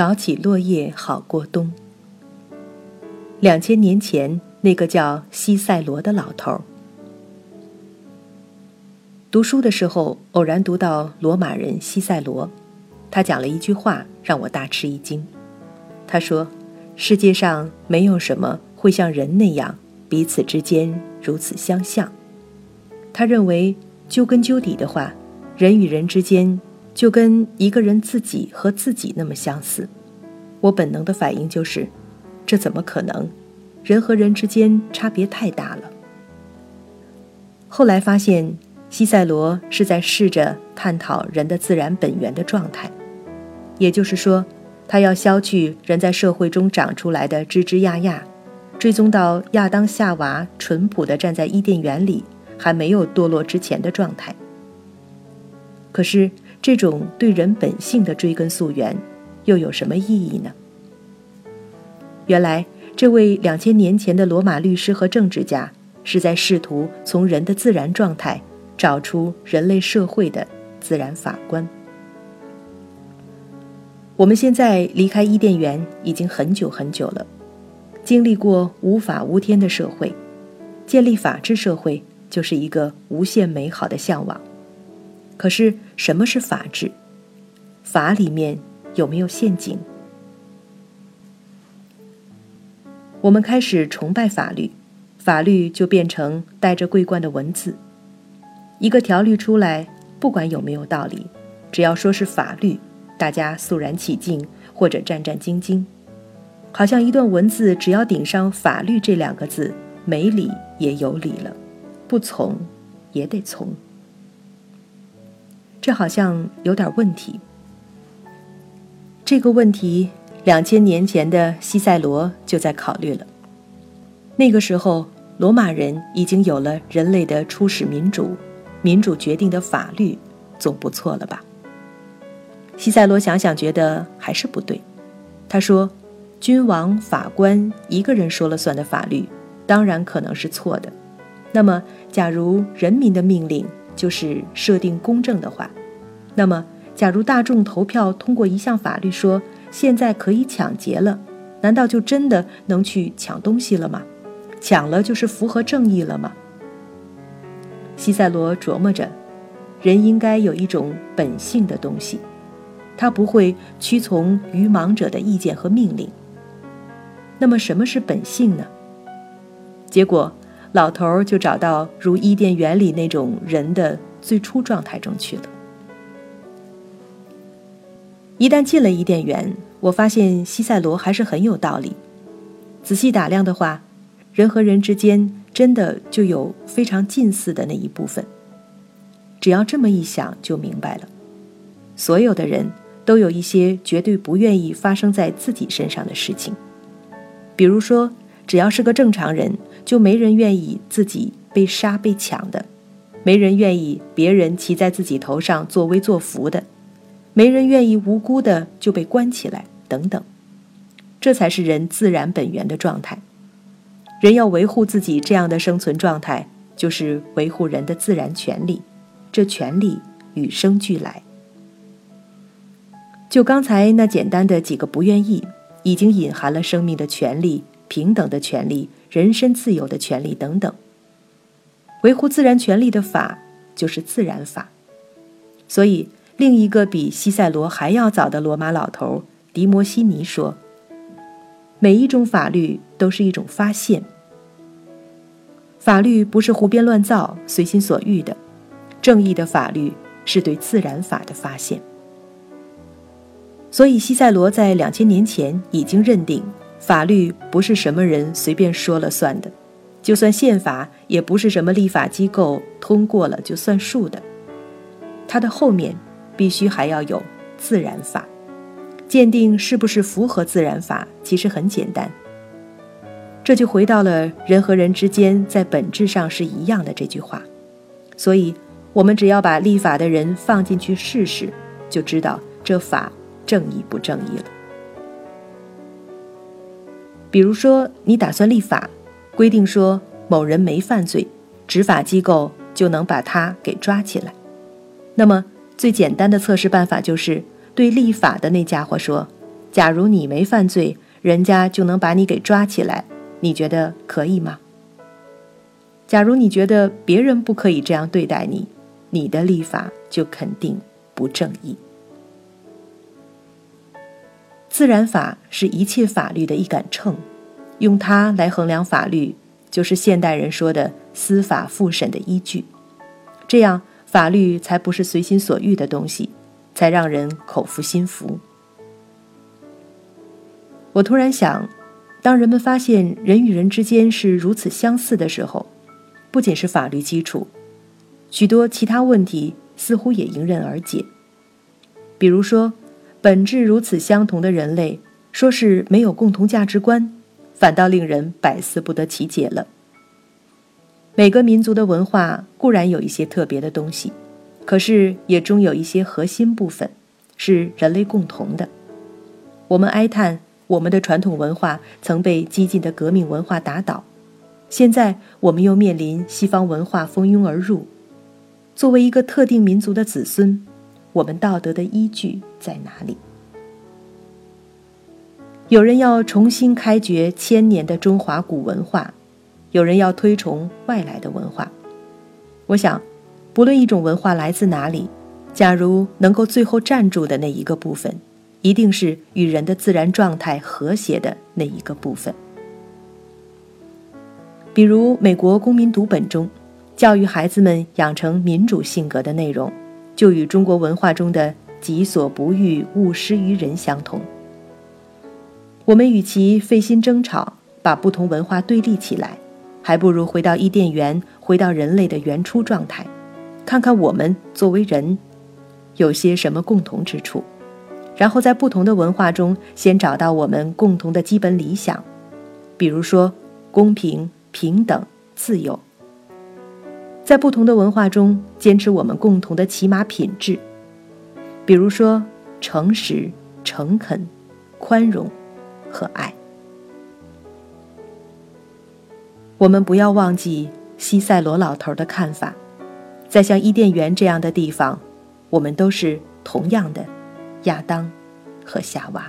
早起落叶好过冬。两千年前，那个叫西塞罗的老头儿，读书的时候偶然读到罗马人西塞罗，他讲了一句话让我大吃一惊。他说：“世界上没有什么会像人那样彼此之间如此相像。”他认为，究根究底的话，人与人之间。就跟一个人自己和自己那么相似，我本能的反应就是，这怎么可能？人和人之间差别太大了。后来发现，西塞罗是在试着探讨人的自然本源的状态，也就是说，他要消去人在社会中长出来的枝枝桠桠，追踪到亚当夏娃淳朴的站在伊甸园里还没有堕落之前的状态。可是。这种对人本性的追根溯源，又有什么意义呢？原来，这位两千年前的罗马律师和政治家，是在试图从人的自然状态找出人类社会的自然法官。我们现在离开伊甸园已经很久很久了，经历过无法无天的社会，建立法治社会就是一个无限美好的向往。可是，什么是法治？法里面有没有陷阱？我们开始崇拜法律，法律就变成带着桂冠的文字。一个条律出来，不管有没有道理，只要说是法律，大家肃然起敬或者战战兢兢。好像一段文字，只要顶上“法律”这两个字，没理也有理了，不从也得从。这好像有点问题。这个问题，两千年前的西塞罗就在考虑了。那个时候，罗马人已经有了人类的初始民主，民主决定的法律，总不错了吧？西塞罗想想，觉得还是不对。他说：“君王、法官一个人说了算的法律，当然可能是错的。那么，假如人民的命令……”就是设定公正的话，那么，假如大众投票通过一项法律，说现在可以抢劫了，难道就真的能去抢东西了吗？抢了就是符合正义了吗？西塞罗琢磨着，人应该有一种本性的东西，他不会屈从愚盲者的意见和命令。那么，什么是本性呢？结果。老头儿就找到如伊甸园里那种人的最初状态中去了。一旦进了伊甸园，我发现西塞罗还是很有道理。仔细打量的话，人和人之间真的就有非常近似的那一部分。只要这么一想，就明白了：所有的人都有一些绝对不愿意发生在自己身上的事情，比如说，只要是个正常人。就没人愿意自己被杀被抢的，没人愿意别人骑在自己头上作威作福的，没人愿意无辜的就被关起来等等，这才是人自然本源的状态。人要维护自己这样的生存状态，就是维护人的自然权利，这权利与生俱来。就刚才那简单的几个不愿意，已经隐含了生命的权利、平等的权利。人身自由的权利等等，维护自然权利的法就是自然法。所以，另一个比西塞罗还要早的罗马老头迪摩西尼说：“每一种法律都是一种发现。法律不是胡编乱造、随心所欲的，正义的法律是对自然法的发现。”所以，西塞罗在两千年前已经认定。法律不是什么人随便说了算的，就算宪法也不是什么立法机构通过了就算数的。它的后面必须还要有自然法，鉴定是不是符合自然法其实很简单。这就回到了人和人之间在本质上是一样的这句话。所以，我们只要把立法的人放进去试试，就知道这法正义不正义了。比如说，你打算立法，规定说某人没犯罪，执法机构就能把他给抓起来。那么，最简单的测试办法就是对立法的那家伙说：“假如你没犯罪，人家就能把你给抓起来，你觉得可以吗？假如你觉得别人不可以这样对待你，你的立法就肯定不正义。自然法是一切法律的一杆秤，用它来衡量法律，就是现代人说的司法复审的依据。这样，法律才不是随心所欲的东西，才让人口服心服。我突然想，当人们发现人与人之间是如此相似的时候，不仅是法律基础，许多其他问题似乎也迎刃而解。比如说。本质如此相同的人类，说是没有共同价值观，反倒令人百思不得其解了。每个民族的文化固然有一些特别的东西，可是也终有一些核心部分是人类共同的。我们哀叹我们的传统文化曾被激进的革命文化打倒，现在我们又面临西方文化蜂拥而入。作为一个特定民族的子孙。我们道德的依据在哪里？有人要重新开掘千年的中华古文化，有人要推崇外来的文化。我想，不论一种文化来自哪里，假如能够最后站住的那一个部分，一定是与人的自然状态和谐的那一个部分。比如，美国公民读本中，教育孩子们养成民主性格的内容。就与中国文化中的“己所不欲，勿施于人”相同。我们与其费心争吵，把不同文化对立起来，还不如回到伊甸园，回到人类的原初状态，看看我们作为人有些什么共同之处，然后在不同的文化中先找到我们共同的基本理想，比如说公平、平等、自由。在不同的文化中，坚持我们共同的起码品质，比如说诚实、诚恳、宽容和爱。我们不要忘记西塞罗老头的看法，在像伊甸园这样的地方，我们都是同样的亚当和夏娃。